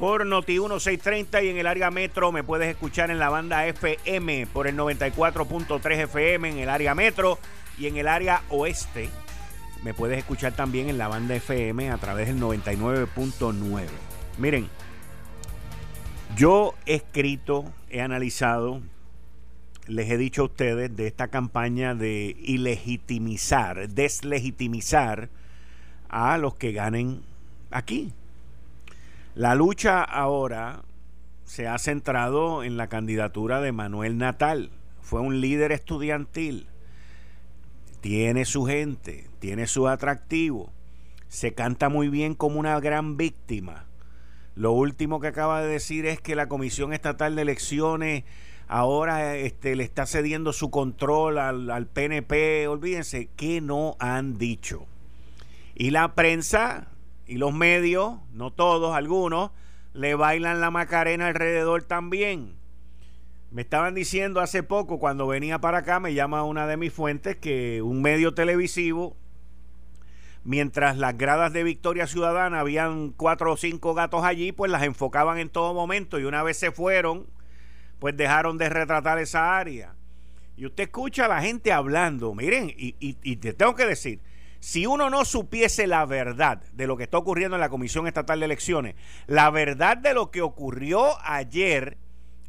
por Noti 1630 y en el área metro me puedes escuchar en la banda FM por el 94.3 FM en el área metro y en el área oeste me puedes escuchar también en la banda FM a través del 99.9. Miren, yo he escrito, he analizado, les he dicho a ustedes de esta campaña de ilegitimizar, deslegitimizar a los que ganen aquí, la lucha ahora se ha centrado en la candidatura de Manuel Natal. Fue un líder estudiantil. Tiene su gente, tiene su atractivo. Se canta muy bien como una gran víctima. Lo último que acaba de decir es que la Comisión Estatal de Elecciones ahora este, le está cediendo su control al, al PNP. Olvídense que no han dicho. Y la prensa y los medios, no todos, algunos, le bailan la Macarena alrededor también. Me estaban diciendo hace poco, cuando venía para acá, me llama una de mis fuentes, que un medio televisivo, mientras las gradas de Victoria Ciudadana habían cuatro o cinco gatos allí, pues las enfocaban en todo momento y una vez se fueron, pues dejaron de retratar esa área. Y usted escucha a la gente hablando, miren, y, y te tengo que decir, si uno no supiese la verdad de lo que está ocurriendo en la Comisión Estatal de Elecciones, la verdad de lo que ocurrió ayer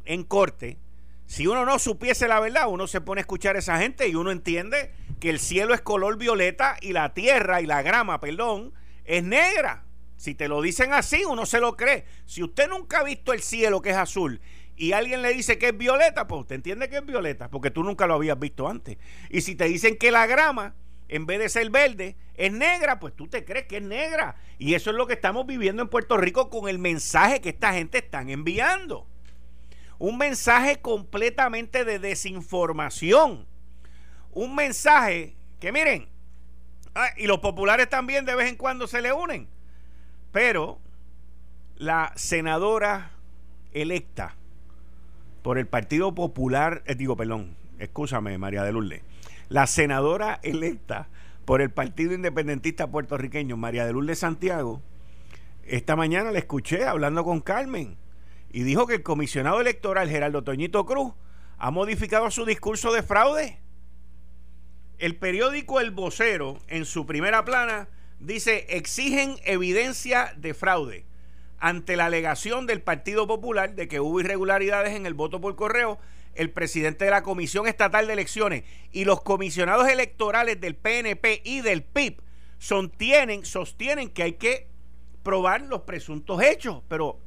en corte, si uno no supiese la verdad, uno se pone a escuchar a esa gente y uno entiende que el cielo es color violeta y la tierra y la grama, perdón, es negra. Si te lo dicen así, uno se lo cree. Si usted nunca ha visto el cielo que es azul y alguien le dice que es violeta, pues usted entiende que es violeta, porque tú nunca lo habías visto antes. Y si te dicen que la grama en vez de ser verde, es negra, pues tú te crees que es negra. Y eso es lo que estamos viviendo en Puerto Rico con el mensaje que esta gente están enviando. Un mensaje completamente de desinformación. Un mensaje que miren, ah, y los populares también de vez en cuando se le unen. Pero la senadora electa por el Partido Popular, eh, digo, perdón, escúchame, María de Lourdes la senadora electa por el Partido Independentista Puertorriqueño, María de Lourdes Santiago, esta mañana la escuché hablando con Carmen y dijo que el comisionado electoral Geraldo Toñito Cruz ha modificado su discurso de fraude. El periódico El Vocero, en su primera plana, dice, exigen evidencia de fraude ante la alegación del Partido Popular de que hubo irregularidades en el voto por correo el presidente de la Comisión Estatal de Elecciones y los comisionados electorales del PNP y del PIB sostienen, sostienen que hay que probar los presuntos hechos. Pero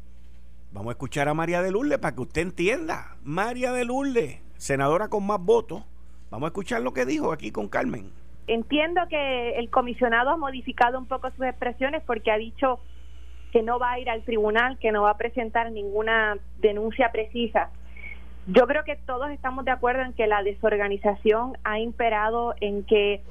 vamos a escuchar a María de Lourdes para que usted entienda. María de Lourdes, senadora con más votos. Vamos a escuchar lo que dijo aquí con Carmen. Entiendo que el comisionado ha modificado un poco sus expresiones porque ha dicho que no va a ir al tribunal, que no va a presentar ninguna denuncia precisa yo creo que todos estamos de acuerdo en que la desorganización ha imperado en que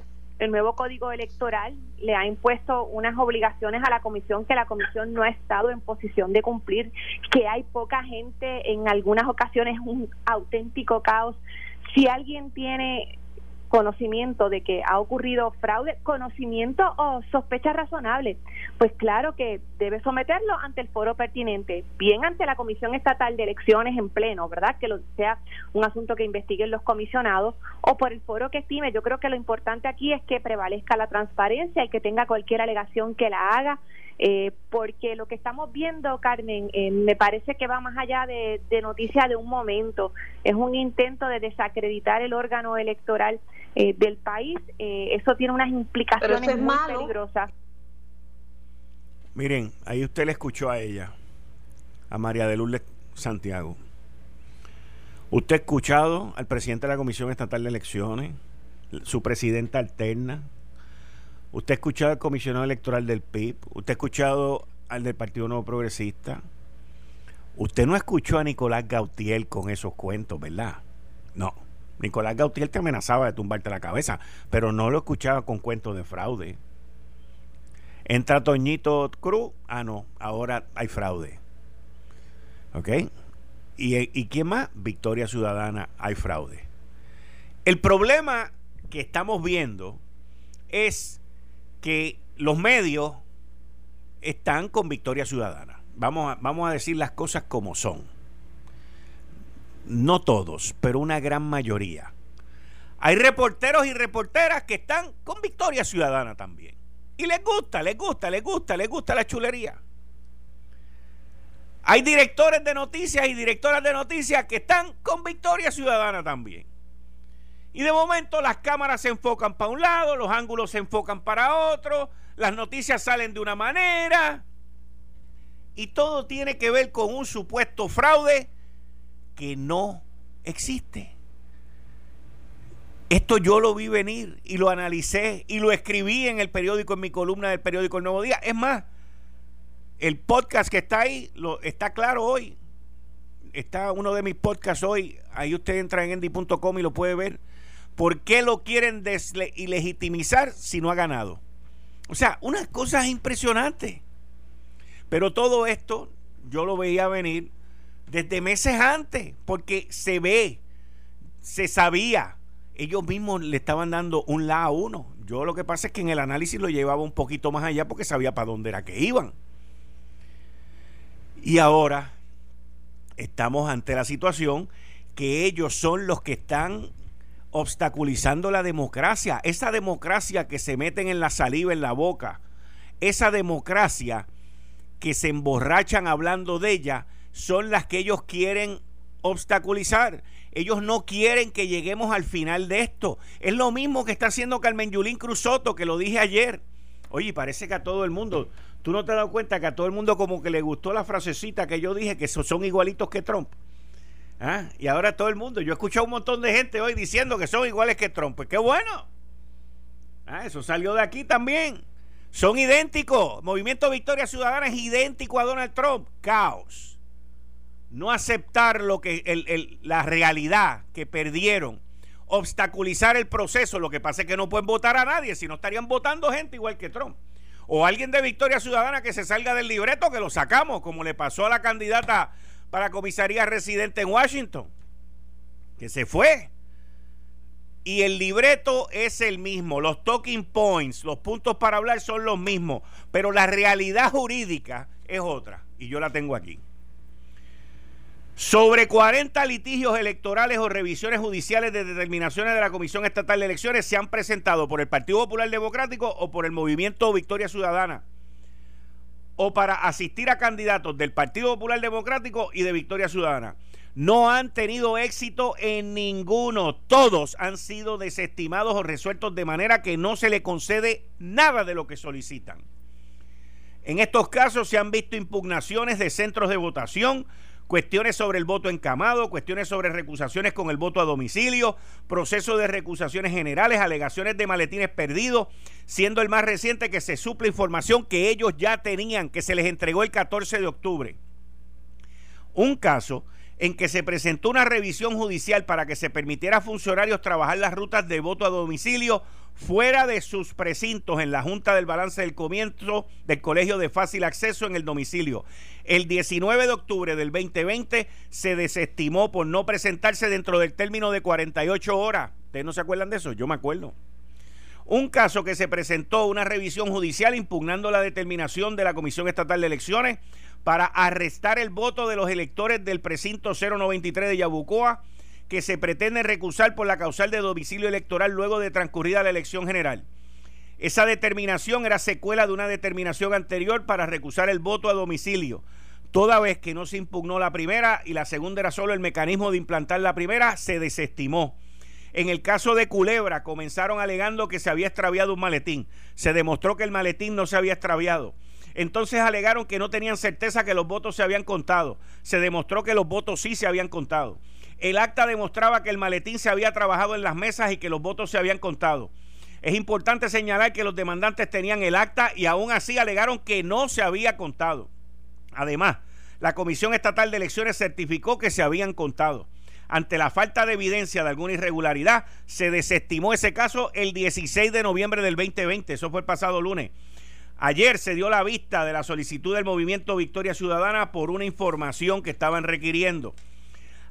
el nuevo código electoral le ha impuesto unas obligaciones a la comisión que la comisión no ha estado en posición de cumplir, que hay poca gente, en algunas ocasiones un auténtico caos. Si alguien tiene conocimiento de que ha ocurrido fraude, conocimiento o sospecha razonable, pues claro que debe someterlo ante el foro pertinente, bien ante la Comisión Estatal de Elecciones en pleno, ¿verdad? Que lo sea un asunto que investiguen los comisionados o por el foro que estime. Yo creo que lo importante aquí es que prevalezca la transparencia y que tenga cualquier alegación que la haga eh, porque lo que estamos viendo, Carmen, eh, me parece que va más allá de, noticia de un momento. Es un intento de desacreditar el órgano electoral eh, del país. eso tiene unas implicaciones muy peligrosas. Miren, ahí usted le escuchó a ella, a María de Lourdes Santiago. Usted ha escuchado al presidente de la Comisión Estatal de Elecciones, su presidenta alterna, Usted ha escuchado al comisionado electoral del PIB, usted ha escuchado al del Partido Nuevo Progresista. Usted no escuchó a Nicolás Gautier con esos cuentos, ¿verdad? No. Nicolás Gautier te amenazaba de tumbarte la cabeza, pero no lo escuchaba con cuentos de fraude. Entra Toñito Cruz, ah no, ahora hay fraude. ¿Ok? ¿Y, ¿Y quién más? Victoria Ciudadana, hay fraude. El problema que estamos viendo es que los medios están con Victoria Ciudadana. Vamos a, vamos a decir las cosas como son. No todos, pero una gran mayoría. Hay reporteros y reporteras que están con Victoria Ciudadana también. Y les gusta, les gusta, les gusta, les gusta la chulería. Hay directores de noticias y directoras de noticias que están con Victoria Ciudadana también. Y de momento las cámaras se enfocan para un lado, los ángulos se enfocan para otro, las noticias salen de una manera. Y todo tiene que ver con un supuesto fraude que no existe. Esto yo lo vi venir y lo analicé y lo escribí en el periódico, en mi columna del periódico El Nuevo Día. Es más, el podcast que está ahí lo, está claro hoy. Está uno de mis podcasts hoy. Ahí usted entra en endy.com y lo puede ver. ¿Por qué lo quieren ilegitimizar si no ha ganado? O sea, unas cosas impresionantes. Pero todo esto yo lo veía venir desde meses antes, porque se ve, se sabía. Ellos mismos le estaban dando un la a uno. Yo lo que pasa es que en el análisis lo llevaba un poquito más allá porque sabía para dónde era que iban. Y ahora estamos ante la situación que ellos son los que están obstaculizando la democracia. Esa democracia que se meten en la saliva, en la boca. Esa democracia que se emborrachan hablando de ella son las que ellos quieren obstaculizar. Ellos no quieren que lleguemos al final de esto. Es lo mismo que está haciendo Carmen Yulín Cruzoto, que lo dije ayer. Oye, parece que a todo el mundo, tú no te has dado cuenta que a todo el mundo como que le gustó la frasecita que yo dije, que son igualitos que Trump. ¿Ah? Y ahora todo el mundo, yo he escuchado un montón de gente hoy diciendo que son iguales que Trump. Pues qué bueno. Ah, eso salió de aquí también. Son idénticos. Movimiento Victoria Ciudadana es idéntico a Donald Trump. Caos no aceptar lo que la realidad que perdieron, obstaculizar el proceso. Lo que pasa es que no pueden votar a nadie, si no estarían votando gente igual que Trump. O alguien de Victoria Ciudadana que se salga del libreto, que lo sacamos, como le pasó a la candidata para comisaría residente en Washington, que se fue. Y el libreto es el mismo, los talking points, los puntos para hablar son los mismos, pero la realidad jurídica es otra, y yo la tengo aquí. Sobre 40 litigios electorales o revisiones judiciales de determinaciones de la Comisión Estatal de Elecciones se han presentado por el Partido Popular Democrático o por el Movimiento Victoria Ciudadana o para asistir a candidatos del Partido Popular Democrático y de Victoria Ciudadana. No han tenido éxito en ninguno. Todos han sido desestimados o resueltos de manera que no se le concede nada de lo que solicitan. En estos casos se han visto impugnaciones de centros de votación, cuestiones sobre el voto encamado, cuestiones sobre recusaciones con el voto a domicilio, proceso de recusaciones generales, alegaciones de maletines perdidos, siendo el más reciente que se suple información que ellos ya tenían, que se les entregó el 14 de octubre. Un caso en que se presentó una revisión judicial para que se permitiera a funcionarios trabajar las rutas de voto a domicilio fuera de sus precintos en la Junta del Balance del Comienzo del Colegio de Fácil Acceso en el domicilio. El 19 de octubre del 2020 se desestimó por no presentarse dentro del término de 48 horas. ¿Ustedes no se acuerdan de eso? Yo me acuerdo. Un caso que se presentó una revisión judicial impugnando la determinación de la Comisión Estatal de Elecciones para arrestar el voto de los electores del precinto 093 de Yabucoa que se pretende recusar por la causal de domicilio electoral luego de transcurrida la elección general. Esa determinación era secuela de una determinación anterior para recusar el voto a domicilio, toda vez que no se impugnó la primera y la segunda era solo el mecanismo de implantar la primera, se desestimó. En el caso de Culebra comenzaron alegando que se había extraviado un maletín. Se demostró que el maletín no se había extraviado. Entonces alegaron que no tenían certeza que los votos se habían contado. Se demostró que los votos sí se habían contado. El acta demostraba que el maletín se había trabajado en las mesas y que los votos se habían contado. Es importante señalar que los demandantes tenían el acta y aún así alegaron que no se había contado. Además, la Comisión Estatal de Elecciones certificó que se habían contado. ante la falta de evidencia de alguna irregularidad, se desestimó ese caso el 16 de noviembre del 2020. Eso fue el pasado lunes. Ayer se dio la vista de la solicitud del movimiento Victoria Ciudadana por una información que estaban requiriendo.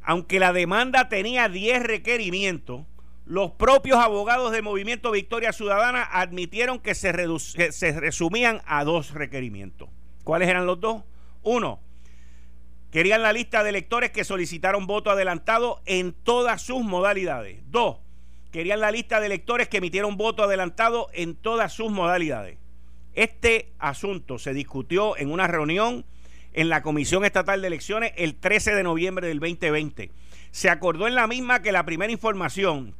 Aunque la demanda tenía 10 requerimientos, los propios abogados del movimiento Victoria Ciudadana admitieron que se, se resumían a dos requerimientos. ¿Cuáles eran los dos? Uno, querían la lista de electores que solicitaron voto adelantado en todas sus modalidades. Dos, querían la lista de electores que emitieron voto adelantado en todas sus modalidades. Este asunto se discutió en una reunión en la Comisión Estatal de Elecciones el 13 de noviembre del 2020. Se acordó en la misma que la primera información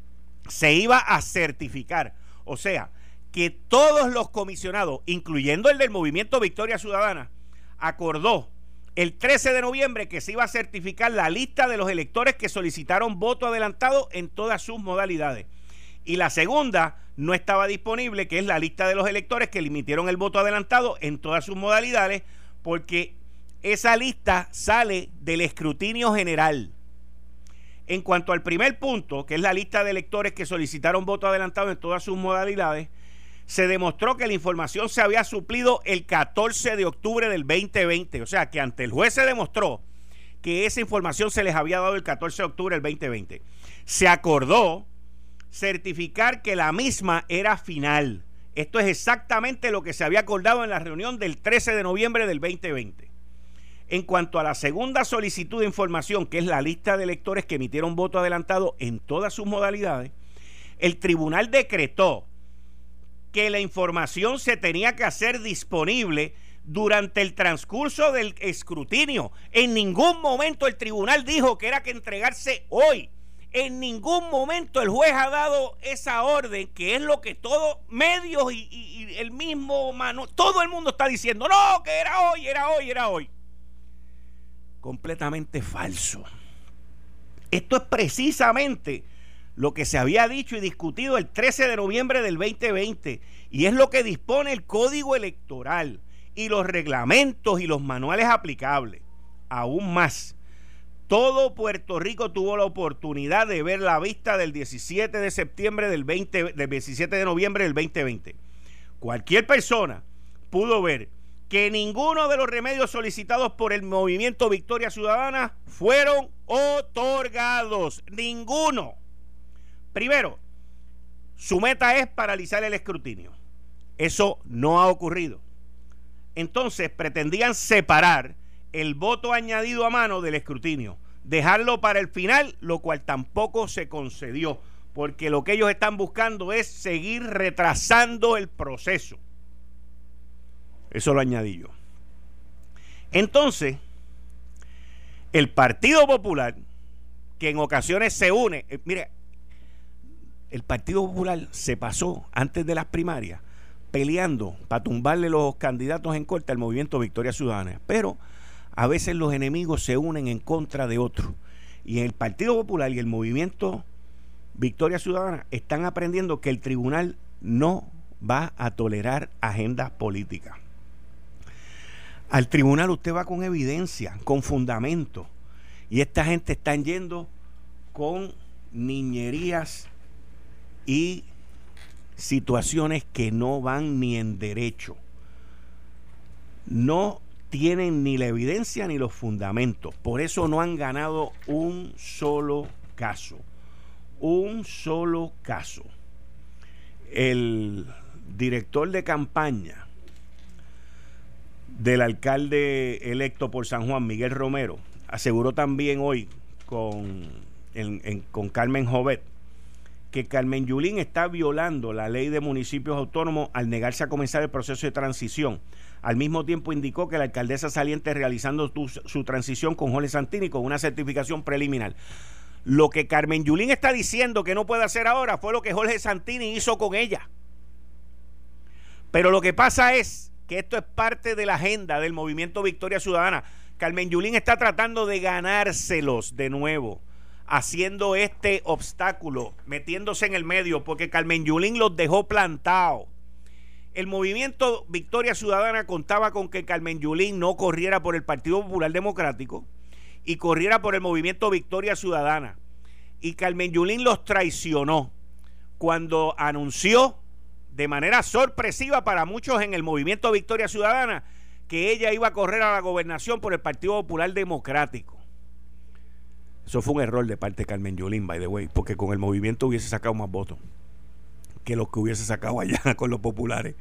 se iba a certificar, o sea, que todos los comisionados, incluyendo el del Movimiento Victoria Ciudadana, acordó el 13 de noviembre que se iba a certificar la lista de los electores que solicitaron voto adelantado en todas sus modalidades. Y la segunda no estaba disponible, que es la lista de los electores que limitieron el voto adelantado en todas sus modalidades, porque esa lista sale del escrutinio general. En cuanto al primer punto, que es la lista de electores que solicitaron voto adelantado en todas sus modalidades, se demostró que la información se había suplido el 14 de octubre del 2020. O sea, que ante el juez se demostró que esa información se les había dado el 14 de octubre del 2020. Se acordó certificar que la misma era final. Esto es exactamente lo que se había acordado en la reunión del 13 de noviembre del 2020. En cuanto a la segunda solicitud de información, que es la lista de electores que emitieron voto adelantado en todas sus modalidades, el tribunal decretó que la información se tenía que hacer disponible durante el transcurso del escrutinio. En ningún momento el tribunal dijo que era que entregarse hoy. En ningún momento el juez ha dado esa orden, que es lo que todos medios y, el mismo mano, todo el mundo está diciendo, no, que era hoy, era hoy, era hoy. Completamente falso. Esto es precisamente lo que se había dicho y discutido el 13 de noviembre del 2020 y es lo que dispone el código electoral y los reglamentos y los manuales aplicables. Aún más, todo Puerto Rico tuvo la oportunidad de ver la vista del 17 de septiembre del 20, del 17 de noviembre del 2020. Cualquier persona pudo ver que ninguno de los remedios solicitados por el movimiento Victoria Ciudadana fueron otorgados. Ninguno. Primero, su meta es paralizar el escrutinio. Eso no ha ocurrido. Entonces pretendían separar el voto añadido a mano del escrutinio, dejarlo para el final, lo cual tampoco se concedió, porque lo que ellos están buscando es seguir retrasando el proceso. Eso lo añadí yo. Entonces, el Partido Popular, que en ocasiones se une, eh, mire, el Partido Popular se pasó antes de las primarias peleando para tumbarle los candidatos en corte al movimiento Victoria Ciudadana. Pero a veces los enemigos se unen en contra de otros. Y el Partido Popular y el movimiento Victoria Ciudadana están aprendiendo que el tribunal no va a tolerar agendas políticas. Al tribunal usted va con evidencia, con fundamento. Y esta gente está yendo con niñerías y situaciones que no van ni en derecho. No tienen ni la evidencia ni los fundamentos. Por eso no han ganado un solo caso. Un solo caso. El director de campaña del alcalde electo por San Juan, Miguel Romero, aseguró también hoy con, con Carmen Jovet que Carmen Yulín está violando la ley de municipios autónomos al negarse a comenzar el proceso de transición. Al mismo tiempo indicó que la alcaldesa saliente realizando su transición con Jorge Santini con una certificación preliminar. Lo que Carmen Yulín está diciendo que no puede hacer ahora fue lo que Jorge Santini hizo con ella. Pero lo que pasa es esto es parte de la agenda del movimiento Victoria Ciudadana. Carmen Yulín está tratando de ganárselos de nuevo haciendo este obstáculo, metiéndose en el medio, porque Carmen Yulín los dejó plantados. El movimiento Victoria Ciudadana contaba con que Carmen Yulín no corriera por el Partido Popular Democrático y corriera por el movimiento Victoria Ciudadana. y Carmen Yulín los traicionó cuando anunció de manera sorpresiva para muchos en el movimiento Victoria Ciudadana que ella iba a correr a la gobernación por el Partido Popular Democrático. Eso fue un error de parte de Carmen Yulín, by the way, porque con el movimiento hubiese sacado más votos que los que hubiese sacado allá con los populares.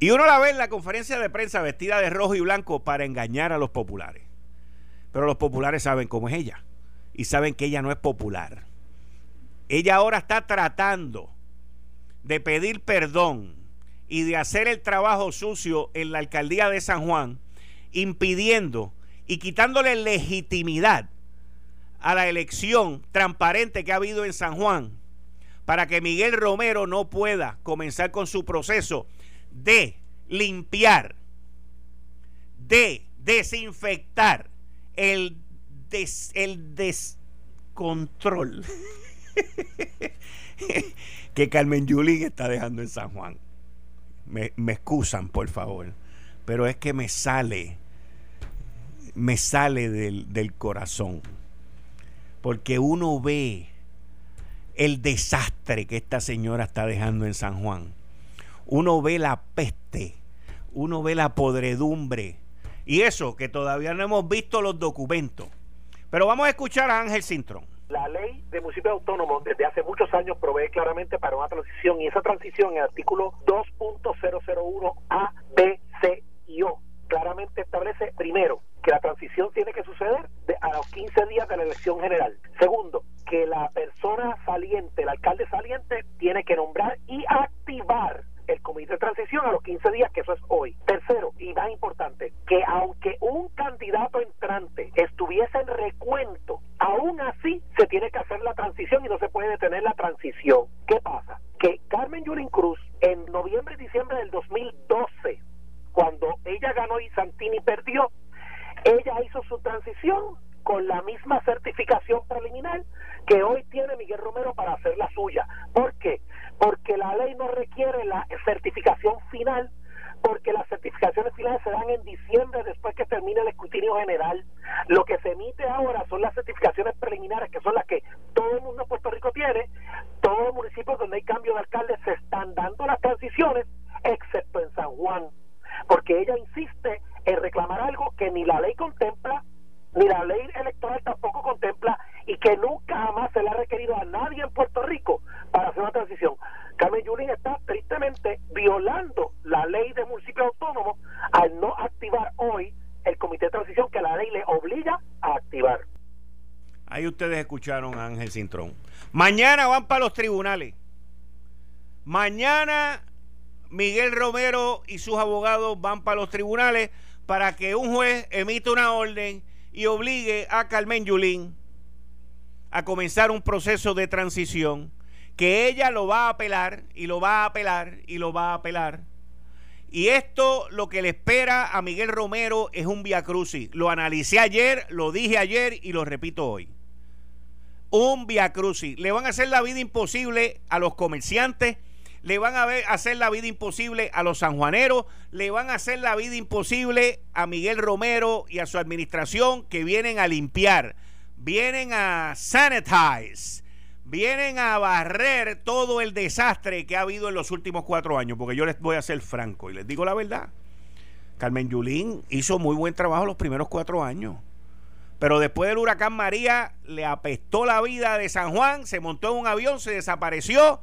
Y uno la ve en la conferencia de prensa vestida de rojo y blanco para engañar a los populares. Pero los populares saben cómo es ella. Y saben que ella no es popular. Ella ahora está tratando de pedir perdón y de hacer el trabajo sucio en la alcaldía de San Juan, impidiendo y quitándole legitimidad a la elección transparente que ha habido en San Juan para que Miguel Romero no pueda comenzar con su proceso de limpiar, de desinfectar el, el descontrol que Carmen Yulín está dejando en San Juan. Me, excusan, por favor, pero es que me sale, me sale del, del corazón, porque uno ve el desastre que esta señora está dejando en San Juan. Uno ve la peste, uno ve la podredumbre. Y eso, que todavía no hemos visto los documentos. Pero vamos a escuchar a Ángel Cintrón. La ley de municipios autónomos desde hace muchos años provee claramente para una transición y esa transición en el artículo 2.001 A, B, C y O claramente establece primero que la transición tiene que suceder a los 15 días de la elección general. Segundo, que la persona saliente, el alcalde saliente, tiene que nombrar y activar el comité de transición a los 15 días, que eso es hoy. Tercero, y más importante, que aunque un candidato entrante estuviese en recuento, aún así se tiene que hacer la transición y no se puede detener la transición. ¿Qué pasa? Que Carmen Yulín Cruz, en noviembre y diciembre del 2012, cuando ella ganó y Santini perdió, ella hizo su transición con la misma certificación preliminar que hoy tiene Miguel Romero para hacer la suya. ¿Por qué? Porque la ley no requiere la certificación final, porque las certificaciones finales se dan en diciembre después que termine el escrutinio general. Lo que se emite ahora son las certificaciones preliminares, que son las que todo el mundo en Puerto Rico tiene. Todos los municipios donde hay cambio de alcalde se están dando las transiciones, excepto en San Juan, porque ella insiste en reclamar algo que ni la ley contempla, ni la ley electoral tampoco contempla y que nunca jamás se le ha requerido a nadie en Puerto Rico para hacer una transición. Carmen Yulín está tristemente violando la ley de municipio autónomo al no activar hoy el comité de transición que la ley le obliga a activar. Ahí ustedes escucharon a Ángel Cintrón. Mañana van para los tribunales. Mañana Miguel Romero y sus abogados van para los tribunales para que un juez emita una orden y obligue a Carmen Yulín a comenzar un proceso de transición que ella lo va a apelar y lo va a apelar y lo va a apelar. Y esto lo que le espera a Miguel Romero es un via crucis. Lo analicé ayer, lo dije ayer y lo repito hoy. Un via crucis. Le van a hacer la vida imposible a los comerciantes, le van a hacer la vida imposible a los sanjuaneros, le van a hacer la vida imposible a Miguel Romero y a su administración que vienen a limpiar vienen a sanitize, vienen a barrer todo el desastre que ha habido en los últimos cuatro años, porque yo les voy a ser franco y les digo la verdad. Carmen Yulín hizo muy buen trabajo los primeros cuatro años. Pero después del huracán María le apestó la vida de San Juan, se montó en un avión, se desapareció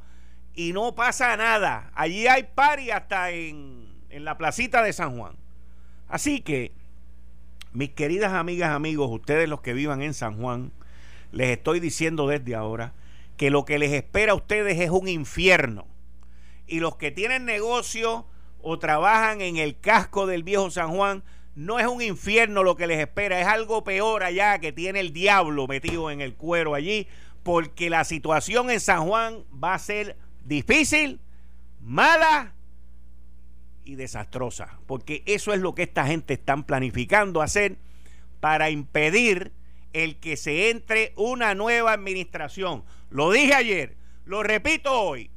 y no pasa nada. Allí hay pari hasta en, en la placita de San Juan. Así que mis queridas amigas, amigos, ustedes los que vivan en San Juan, les estoy diciendo desde ahora que lo que les espera a ustedes es un infierno. Y los que tienen negocio o trabajan en el casco del viejo San Juan, no es un infierno lo que les espera, es algo peor allá que tiene el diablo metido en el cuero allí, porque la situación en San Juan va a ser difícil, mala y desastrosa, porque eso es lo que esta gente están planificando hacer para impedir el que se entre una nueva administración. Lo dije ayer, lo repito hoy.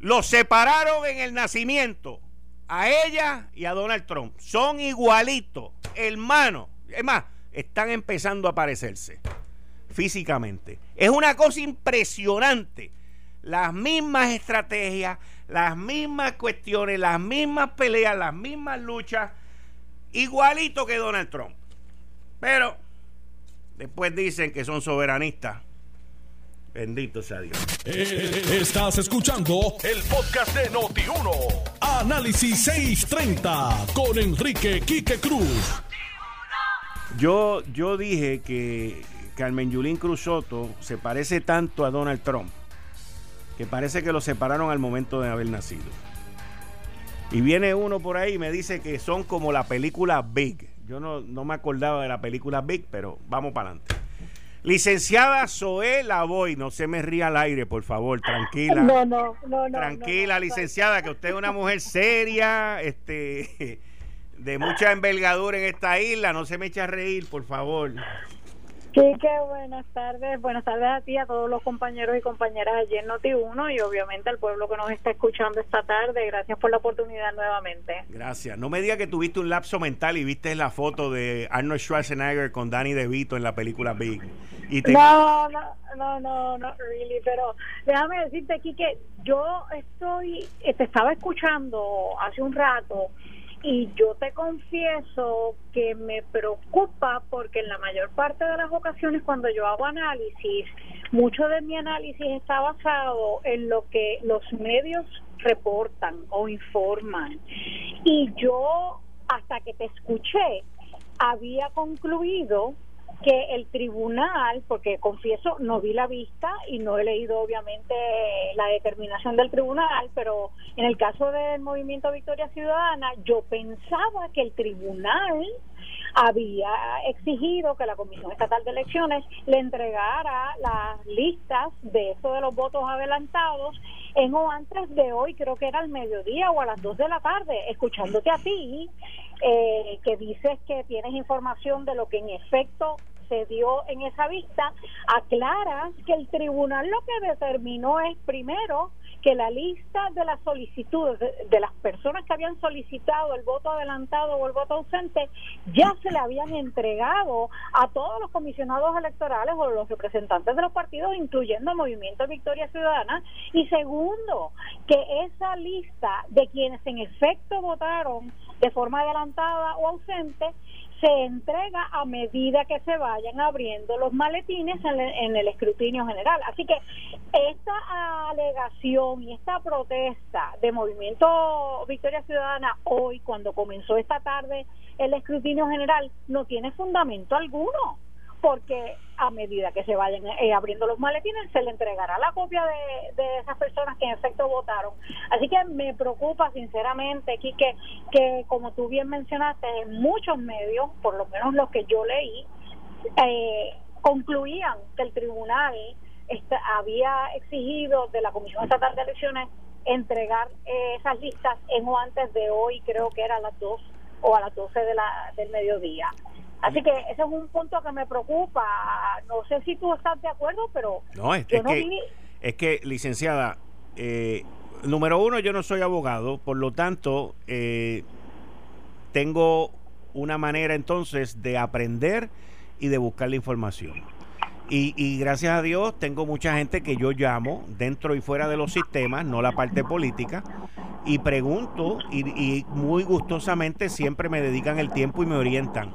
Los separaron en el nacimiento a ella y a Donald Trump. Son igualitos, hermanos. Es más, están empezando a parecerse. físicamente. Es una cosa impresionante. Las mismas estrategias, las mismas cuestiones, las mismas peleas, las mismas luchas, igualito que Donald Trump. Pero después dicen que son soberanistas. Bendito sea Dios. Eh, estás escuchando el podcast de Noti1. Análisis 630 con Enrique Quique Cruz. Yo, yo dije que Carmen Yulín Cruz Soto se parece tanto a Donald Trump que parece que lo separaron al momento de haber nacido. Y viene uno por ahí y me dice que son como la película Big. Yo no, no me acordaba de la película Big, pero vamos para adelante. Licenciada Zoé Lavoy, no se me ría al aire, por favor, tranquila. No, no, no, no Tranquila, licenciada, que usted es una mujer seria, este, de mucha envergadura en esta isla, no se me eche a reír, por favor. Quique, buenas tardes. Buenas tardes a ti, a todos los compañeros y compañeras allí en Noti1 y obviamente al pueblo que nos está escuchando esta tarde. Gracias por la oportunidad nuevamente. Gracias. No me digas que tuviste un lapso mental y viste la foto de Arnold Schwarzenegger con Danny DeVito en la película Big. Y No, no, no, no, no, really. Pero déjame decirte, Quique, yo estoy, te estaba escuchando hace un rato y yo te confieso que me preocupa porque en la mayor parte de las ocasiones cuando yo hago análisis, mucho de mi análisis está basado en lo que los medios reportan o informan. Y yo, hasta que te escuché, había concluido que el tribunal, porque confieso, no vi la vista y no he leído obviamente la determinación del tribunal, pero en el caso del movimiento Victoria Ciudadana, yo pensaba que el tribunal había exigido que la Comisión Estatal de Elecciones le entregara las listas de eso de los votos adelantados en o antes de hoy, creo que era al mediodía o a las dos de la tarde, escuchándote a ti, eh, que dices que tienes información de lo que en efecto se dio en esa vista, aclaras que el tribunal lo que determinó es primero que la lista de las solicitudes de, las personas que habían solicitado el voto adelantado o el voto ausente ya se le habían entregado a todos los comisionados electorales o los representantes de los partidos, incluyendo el Movimiento Victoria Ciudadana. Y segundo, que esa lista de quienes en efecto votaron de forma adelantada o ausente se entrega a medida que se vayan abriendo los maletines en, el escrutinio general. Así que esta alegación y esta protesta de Movimiento Victoria Ciudadana hoy, cuando comenzó esta tarde el escrutinio general, no tiene fundamento alguno porque a medida que se vayan eh, abriendo los maletines se le entregará la copia de, esas personas que en efecto votaron. Así que me preocupa sinceramente, Quique, que como tú bien mencionaste, en muchos medios, por lo menos los que yo leí, eh, concluían que el tribunal había exigido de la Comisión Estatal de Elecciones entregar eh, esas listas en o antes de hoy, creo que era a las 2 o a las 12 de la, del mediodía. Así que ese es un punto que me preocupa. No sé si tú estás de acuerdo, pero no, es, que, es que, licenciada, eh, número uno, yo no soy abogado, por lo tanto, eh, tengo una manera entonces de aprender y de buscar la información. Y, gracias a Dios tengo mucha gente que yo llamo dentro y fuera de los sistemas, no la parte política, y pregunto y, muy gustosamente siempre me dedican el tiempo y me orientan.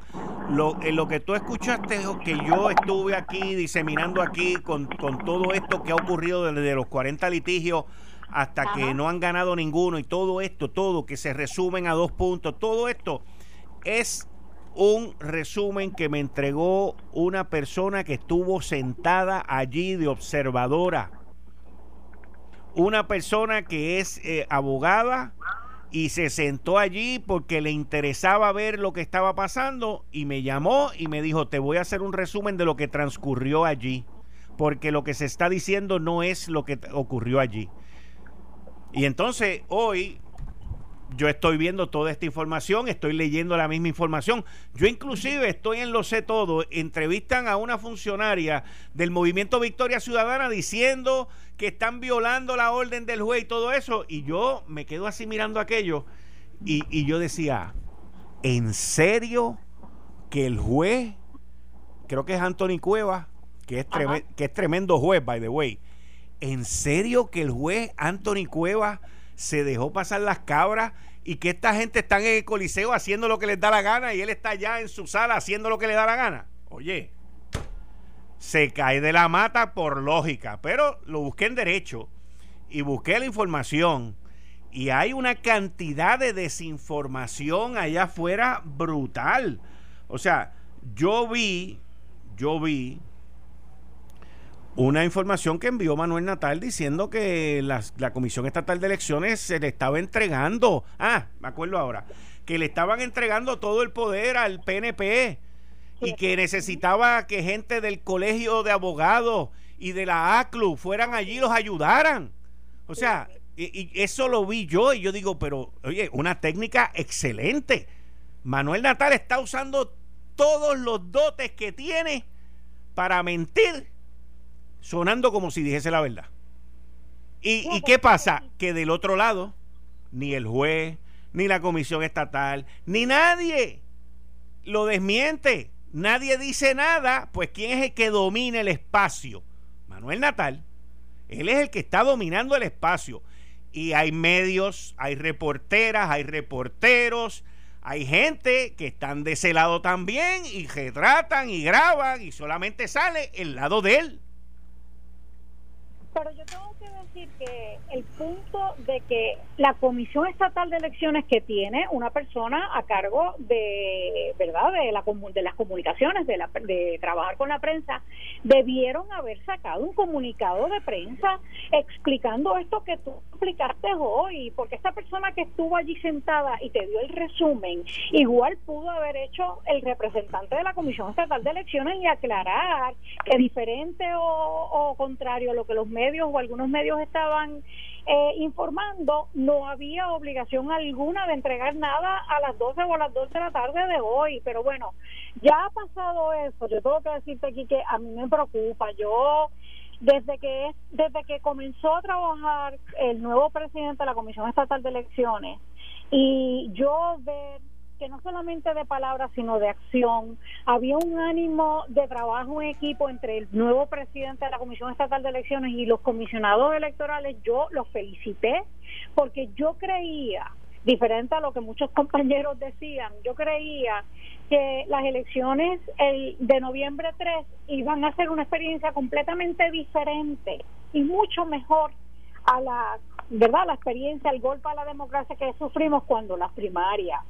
Lo, en lo que tú escuchaste, que yo estuve aquí diseminando aquí con, todo esto que ha ocurrido desde los 40 litigios hasta que no han ganado ninguno y todo esto, todo que se resumen a dos puntos, todo esto es un resumen que me entregó una persona que estuvo sentada allí de observadora. Una persona que es eh, abogada y se sentó allí porque le interesaba ver lo que estaba pasando y me llamó y me dijo, te voy a hacer un resumen de lo que transcurrió allí, porque lo que se está diciendo no es lo que ocurrió allí. Y entonces hoy yo estoy viendo toda esta información, estoy leyendo la misma información. Yo inclusive estoy en lo sé todo. Entrevistan a una funcionaria del movimiento Victoria Ciudadana diciendo que están violando la orden del juez y todo eso. Y yo me quedo así mirando aquello y, y yo decía, ¿en serio que el juez, creo que es Anthony Cueva, que es, que es tremendo juez, by the way. ¿En serio que el juez Anthony Cuevas se dejó pasar las cabras y que esta gente está en el coliseo haciendo lo que les da la gana y él está allá en su sala haciendo lo que le da la gana? Oye, se cae de la mata por lógica, pero lo busqué en derecho y busqué la información y hay una cantidad de desinformación allá afuera brutal. O sea, yo vi, yo vi una información que envió Manuel Natal diciendo que la Comisión Estatal de Elecciones se le estaba entregando, ah, me acuerdo ahora, que le estaban entregando todo el poder al PNP y que necesitaba que gente del Colegio de Abogados y de la ACLU fueran allí y los ayudaran. O sea, y, eso lo vi yo y yo digo, pero oye, una técnica excelente. Manuel Natal está usando todos los dotes que tiene para mentir, sonando como si dijese la verdad. ¿Y, ¿Y qué pasa? Que del otro lado, ni el juez, ni la comisión estatal, ni nadie lo desmiente. Nadie dice nada, pues ¿quién es el que domina el espacio? Manuel Natal. Él es el que está dominando el espacio. Y hay medios, hay reporteras, hay reporteros, hay gente que están de ese lado también y retratan y graban y solamente sale el lado de él. Pero yo tengo que decir que el punto de que la Comisión Estatal de Elecciones que tiene una persona a cargo de, ¿verdad?, de, la, de las comunicaciones, de, la, de trabajar con la prensa, debieron haber sacado un comunicado de prensa explicando esto que tú explicaste hoy, porque esta persona que estuvo allí sentada y te dio el resumen, igual pudo haber hecho el representante de la Comisión Estatal de Elecciones y aclarar que diferente o, o contrario a lo que los o algunos medios estaban eh, informando, no había obligación alguna de entregar nada a las 12 o a las 12 de la tarde de hoy. Pero bueno, ya ha pasado eso. Yo tengo que decirte aquí que a mí me preocupa. Yo desde que desde que comenzó a trabajar el nuevo presidente de la Comisión Estatal de Elecciones y yo ver que no solamente de palabras, sino de acción. Había un ánimo de trabajo en equipo entre el nuevo presidente de la Comisión Estatal de Elecciones y los comisionados electorales. Yo los felicité porque yo creía, diferente a lo que muchos compañeros decían, yo creía que las elecciones el de noviembre 3 iban a ser una experiencia completamente diferente y mucho mejor a la verdad la experiencia el golpe a la democracia que sufrimos cuando las primarias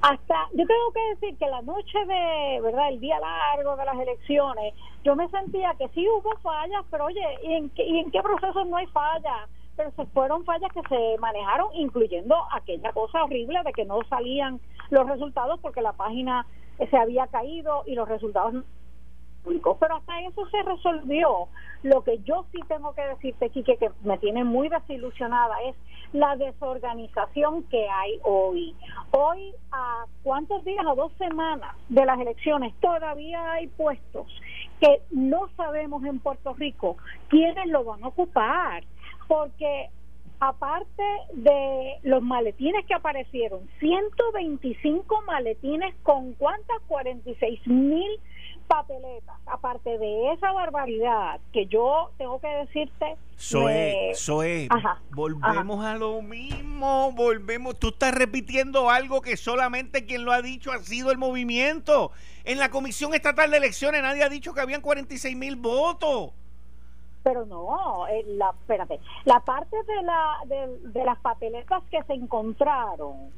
hasta yo tengo que decir que la noche de verdad el día largo de las elecciones yo me sentía que sí hubo fallas pero oye y en qué, y en qué procesos no hay fallas pero se fueron fallas que se manejaron incluyendo aquella cosa horrible de que no salían los resultados porque la página se había caído y los resultados pero hasta eso se resolvió. Lo que yo sí tengo que decirte, Quique, que me tiene muy desilusionada es la desorganización que hay hoy. Hoy, a cuántos días, a dos semanas de las elecciones, todavía hay puestos que no sabemos en Puerto Rico quiénes lo van a ocupar, porque aparte de los maletines que aparecieron, 125 maletines con cuántas 46 mil papeletas, aparte de esa barbaridad que yo tengo que decirte. Soe, Soe, volvemos a lo mismo, volvemos. Tú estás repitiendo algo que solamente quien lo ha dicho ha sido el movimiento. En la Comisión Estatal de Elecciones nadie ha dicho que habían 46 mil votos. Pero no, eh, la, espérate, la parte de, la, de, de las papeletas que se encontraron,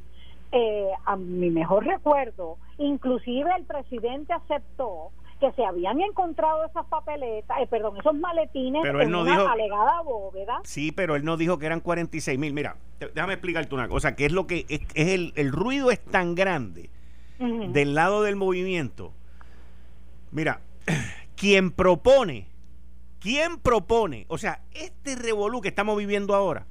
eh, a mi mejor recuerdo, inclusive el presidente aceptó que se habían encontrado esas papeletas, eh, perdón, esos maletines pero en una alegada bóveda. Sí, pero él no dijo que eran 46 mil. Mira, déjame explicarte una cosa, que es lo que es, el, el, ruido es tan grande del lado del movimiento. Mira, quien propone, quien propone, o sea, este revolú que estamos viviendo ahora,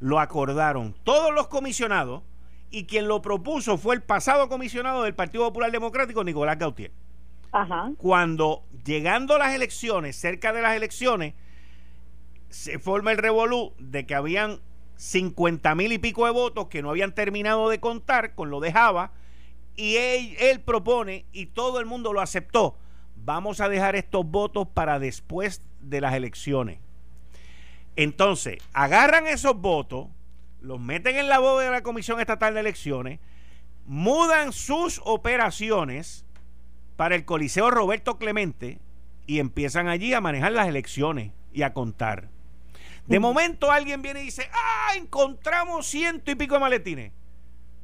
lo acordaron todos los comisionados y quien lo propuso fue el pasado comisionado del Partido Popular Democrático, Nicolás Gautier. Cuando llegando las elecciones, cerca de las elecciones, se forma el revolú de que habían 50 mil y pico de votos que no habían terminado de contar con lo de Java y él, él propone y todo el mundo lo aceptó. vamos a dejar estos votos para después de las elecciones. Entonces, agarran esos votos, los meten en la bóveda de la Comisión Estatal de Elecciones, mudan sus operaciones para el Coliseo Roberto Clemente y empiezan allí a manejar las elecciones y a contar. De momento alguien viene y dice, ah, encontramos ciento y pico de maletines.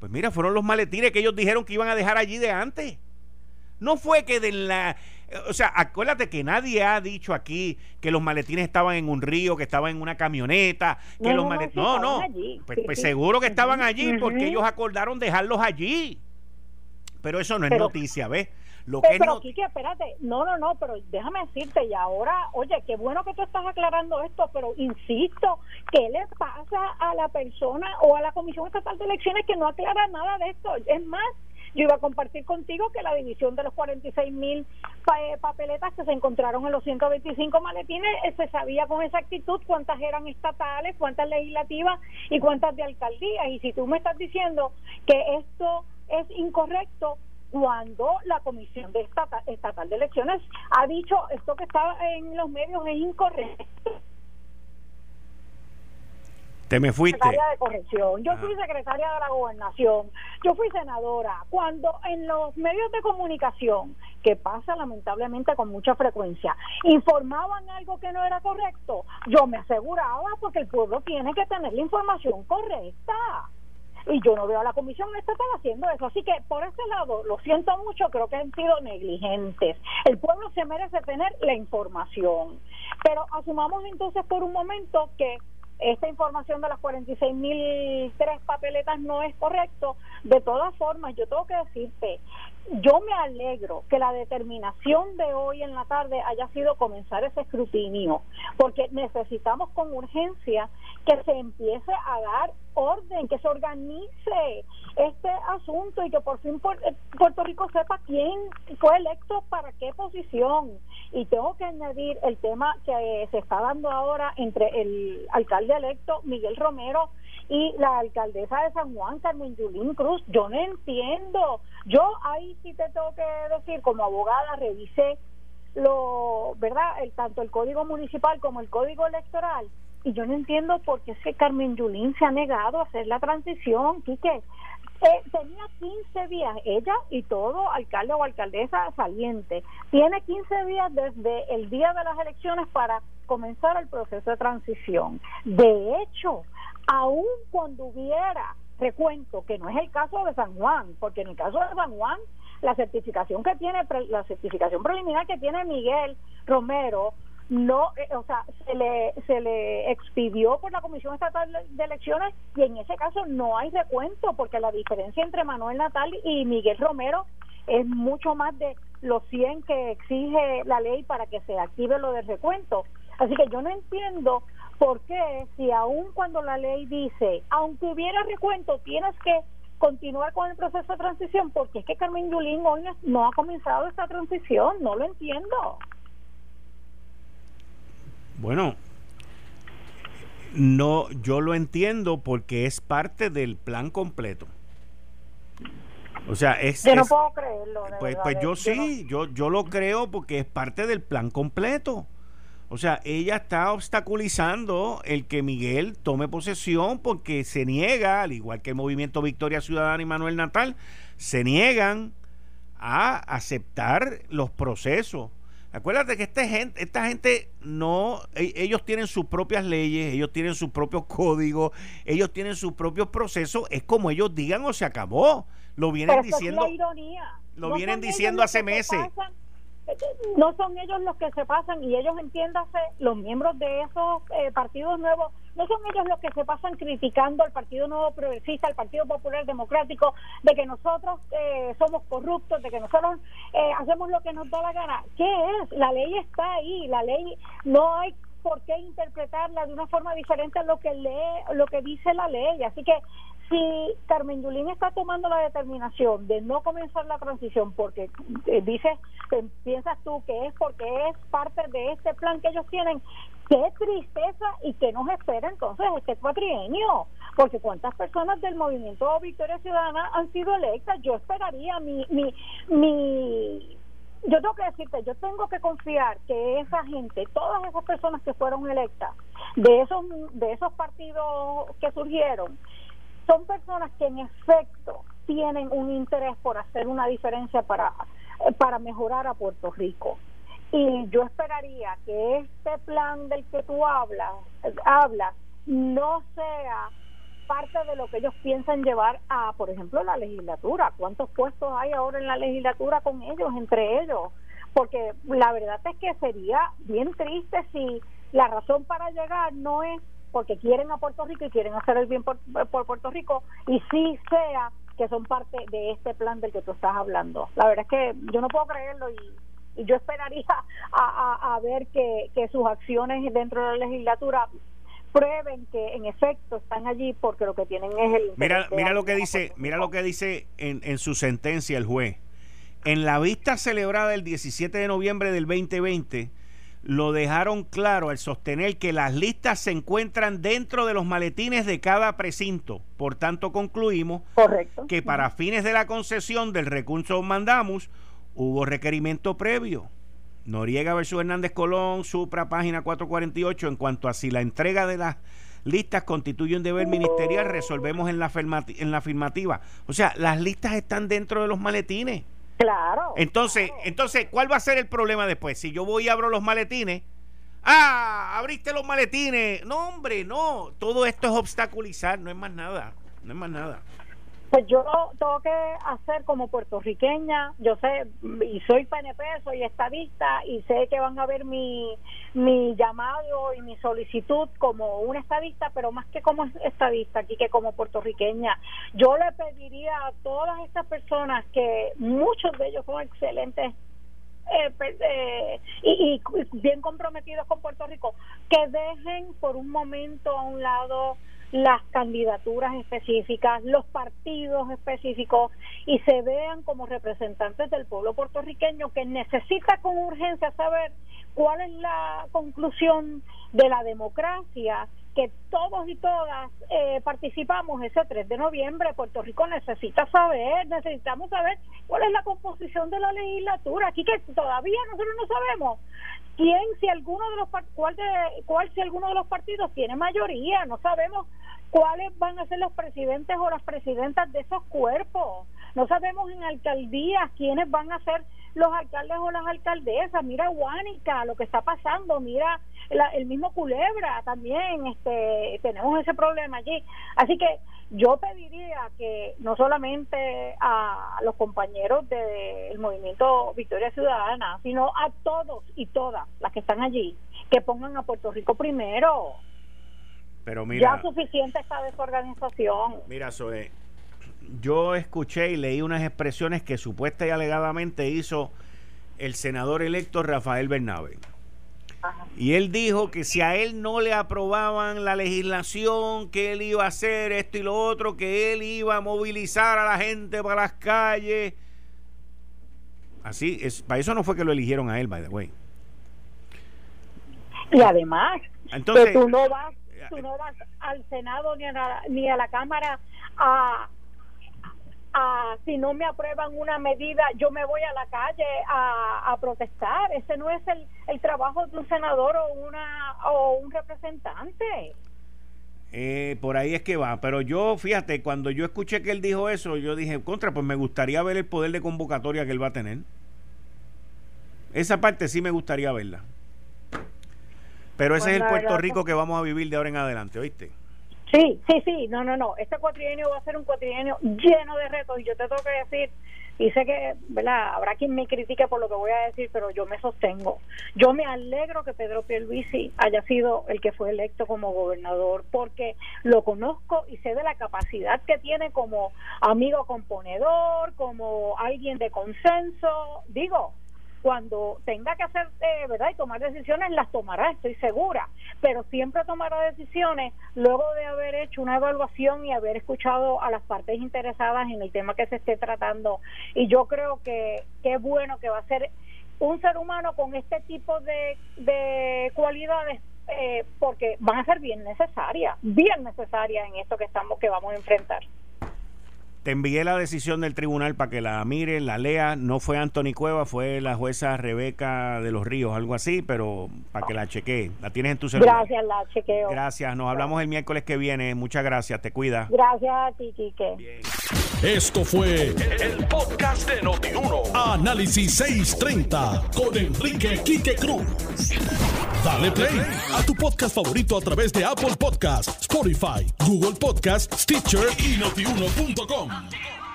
Pues mira, fueron los maletines que ellos dijeron que iban a dejar allí de antes. No fue que de la... O sea, acuérdate que nadie ha dicho aquí que los maletines estaban en un río, que estaban en una camioneta, que No, los maletines... no, No. Pues, pues seguro que estaban allí porque ellos acordaron dejarlos allí. Pero eso no es Pero- noticia, ¿ves? Lo que Pero, noti- Quique, espérate, no, no, no, pero déjame decirte, y ahora, oye, qué bueno que tú estás aclarando esto, pero insisto, ¿qué le pasa a la persona o a la Comisión Estatal de Elecciones que no aclara nada de esto? Es más, yo iba a compartir contigo que la división de los 46 mil papeletas que se encontraron en los 125 maletines, eh, se sabía con exactitud cuántas eran estatales, cuántas legislativas y cuántas de alcaldías. Y si tú me estás diciendo que esto es incorrecto, cuando la Comisión de Estata- Estatal de Elecciones ha dicho esto que está en los medios es incorrecto. Te me fuiste. Secretaria de corrección. Yo Ajá. fui secretaria de la gobernación. Yo fui senadora. Cuando en los medios de comunicación, que pasa lamentablemente con mucha frecuencia, informaban algo que no era correcto, yo me aseguraba porque el pueblo tiene que tener la información correcta. Y yo no veo a la comisión estatal haciendo eso. Así que por ese lado, lo siento mucho, creo que han sido negligentes. El pueblo se merece tener la información. Pero asumamos entonces por un momento que esta información de las 46.003 papeletas no es correcto. De todas formas, yo tengo que decirte, yo me alegro que la determinación de hoy en la tarde haya sido comenzar ese escrutinio, porque necesitamos con urgencia que se empiece a dar orden, que se organice este asunto y que por fin eh, Puerto Rico sepa quién fue electo para qué posición. Y tengo que añadir el tema que se está dando ahora entre el alcalde electo Miguel Romero y la alcaldesa de San Juan, Carmen Yulín Cruz. Yo no entiendo. Yo ahí sí te tengo que decir, como abogada, revisé lo, ¿verdad? El, tanto el código municipal como el código electoral. Y yo no entiendo por qué es que Carmen Yulín se ha negado a hacer la transición, Quique. Eh, tenía 15 días, ella y todo alcalde o alcaldesa saliente, tiene 15 días desde el día de las elecciones para comenzar el proceso de transición. De hecho, aun cuando hubiera recuento, que no es el caso de San Juan, porque en el caso de San Juan, la certificación que tiene, la certificación preliminar que tiene Miguel Romero, no, eh, o sea, se le, se le expidió por la Comisión Estatal de Elecciones y en ese caso no hay recuento porque la diferencia entre Manuel Natal y Miguel Romero es mucho más de los 100 que exige la ley para que se active lo del recuento. Así que yo no entiendo por qué, si aun cuando la ley dice, aunque hubiera recuento, tienes que continuar con el proceso de transición, porque es que Carmen Yulín hoy no, ha comenzado esta transición, no lo entiendo. Bueno, no, yo lo entiendo porque es parte del plan completo. O sea, es... Yo no es- puedo creerlo. pues, verdad, pues yo no- sí, yo, yo lo creo porque es parte del plan completo. O sea, ella está obstaculizando el que Miguel tome posesión porque se niega, al igual que el movimiento Victoria Ciudadana y Manuel Natal, se niegan a aceptar los procesos. Acuérdate que esta gente, esta gente no, e- ellos tienen sus propias leyes, ellos tienen sus propios códigos, ellos tienen sus propios procesos, es como ellos digan o se acabó. Lo vienen Pero es diciendo. la ironía. lo vienen diciendo hace meses. pasan, no son ellos los que se pasan y ellos entiéndase los miembros de esos eh, partidos nuevos no son ellos los que se pasan criticando al Partido Nuevo Progresista, al Partido Popular Democrático, de que nosotros eh, somos corruptos, de que nosotros eh, hacemos lo que nos da la gana. ¿Qué es? La ley está ahí, la ley no hay por qué interpretarla de una forma diferente a lo que lee, lo que dice la ley. Así que si Carmen Yulín está tomando la determinación de no comenzar la transición porque eh, dices, piensas tú que es porque es parte de este plan que ellos tienen, qué tristeza y que nos espera entonces este cuatrienio, porque cuántas personas del movimiento Victoria Ciudadana han sido electas, yo esperaría mi, mi, mi yo tengo que decirte, yo tengo que confiar que esa gente, todas esas personas que fueron electas, de esos, de esos partidos que surgieron, son personas que en efecto tienen un interés por hacer una diferencia para, para mejorar a Puerto Rico. Y yo esperaría que este plan del que tú hablas, hablas no sea parte de lo que ellos piensan llevar a, por ejemplo, la legislatura. ¿Cuántos puestos hay ahora en la legislatura con ellos, entre ellos? Porque la verdad es que sería bien triste si la razón para llegar no es porque quieren a Puerto Rico y quieren hacer el bien por, Puerto Rico y sí sea que son parte de este plan del que tú estás hablando. La verdad es que yo no puedo creerlo y, yo esperaría a, a, ver que, que sus acciones dentro de la legislatura prueben que en efecto están allí porque lo que tienen es el mira mira lo que dice mira lo que dice en, en su sentencia el juez en la vista celebrada el 17 de noviembre del 2020 lo dejaron claro al sostener que las listas se encuentran dentro de los maletines de cada precinto. Por tanto, concluimos que para fines de la concesión del recurso mandamus hubo requerimiento previo. Noriega versus Hernández Colón, Supra, página 448, en cuanto a si la entrega de las listas constituye un deber ministerial, resolvemos en la, en la afirmativa. O sea, las listas están dentro de los maletines. Claro. Entonces, entonces, ¿cuál va a ser el problema después? Si yo voy y abro los maletines, ah, abriste los maletines. No, hombre, no. Todo esto es obstaculizar, no es más nada. No es más nada. Pues yo tengo que hacer como puertorriqueña, yo sé, y soy PNP, soy estadista, y sé que van a ver mi, mi llamado y mi solicitud como un estadista, pero más que como estadista, aquí que como puertorriqueña. Yo le pediría a todas estas personas que muchos de ellos son excelentes eh, eh, y, y, bien comprometidos con Puerto Rico, que dejen por un momento a un lado las candidaturas específicas, los partidos específicos y se vean como representantes del pueblo puertorriqueño que necesita con urgencia saber cuál es la conclusión de la democracia que todos y todas eh, participamos ese 3 de noviembre. Puerto Rico necesita saber, necesitamos saber cuál es la composición de la legislatura. Aquí que todavía nosotros no sabemos quién, si alguno de los cuál, de, cuál si alguno de los partidos tiene mayoría. No sabemos cuáles van a ser los presidentes o las presidentas de esos cuerpos. No sabemos en alcaldías quiénes van a ser los alcaldes o las alcaldesas. Mira Guánica, lo que está pasando, mira el mismo Culebra también, este, tenemos ese problema allí. Así que yo pediría que no solamente a los compañeros del movimiento Victoria Ciudadana, sino a todos y todas las que están allí, que pongan a Puerto Rico primero pero mira, ya suficiente esta desorganización. Mira, Zoe, yo escuché y leí unas expresiones que supuesta y alegadamente hizo el senador electo Rafael Bernabe. Y él dijo que si a él no le aprobaban la legislación, que él iba a hacer esto y lo otro, que él iba a movilizar a la gente para las calles. Así, es, para eso no fue que lo eligieron a él, by the way. Y además, Entonces, tú no vas tú no vas al Senado ni a la, ni a la Cámara a, a, si no me aprueban una medida, yo me voy a la calle a, a protestar. Ese no es el, el trabajo de un senador o, una, o un representante. Eh, por ahí es que va, pero yo, fíjate, cuando yo escuché que él dijo eso, yo dije, contra, pues me gustaría ver el poder de convocatoria que él va a tener. Esa parte sí me gustaría verla. Pero ese es el Puerto Rico que vamos a vivir de ahora en adelante, ¿oíste? Sí, sí, sí, no, no, no. Este cuatrienio va a ser un cuatrienio lleno de retos y yo te tengo que decir, y sé que, ¿verdad? Habrá quien me critique por lo que voy a decir, pero yo me sostengo. Yo me alegro que Pedro Pierluisi haya sido el que fue electo como gobernador, porque lo conozco y sé de la capacidad que tiene como amigo componedor, como alguien de consenso. Digo, cuando tenga que hacer, eh, ¿verdad? Y tomar decisiones, las tomará, estoy segura, pero siempre tomará decisiones luego de haber hecho una evaluación y haber escuchado a las partes interesadas en el tema que se esté tratando. Y yo creo que qué bueno que va a ser un ser humano con este tipo de, de cualidades eh, porque van a ser bien necesarias, bien necesarias en esto que estamos que vamos a enfrentar. Te envié la decisión del tribunal para que la mire, la lea. No fue Anthony Cueva, fue la jueza Rebeca de los Ríos, algo así, pero para que la chequee. La tienes en tu celular. Gracias, la chequeo. Gracias, nos hablamos el miércoles que viene. Muchas gracias, te cuida. Gracias a ti, Quique. Esto fue el, podcast de Notiuno. Análisis 630 con Enrique Quique Cruz. Dale play a tu podcast favorito a través de Apple Podcasts, Spotify, Google Podcasts, Stitcher y notiuno.com. Activo.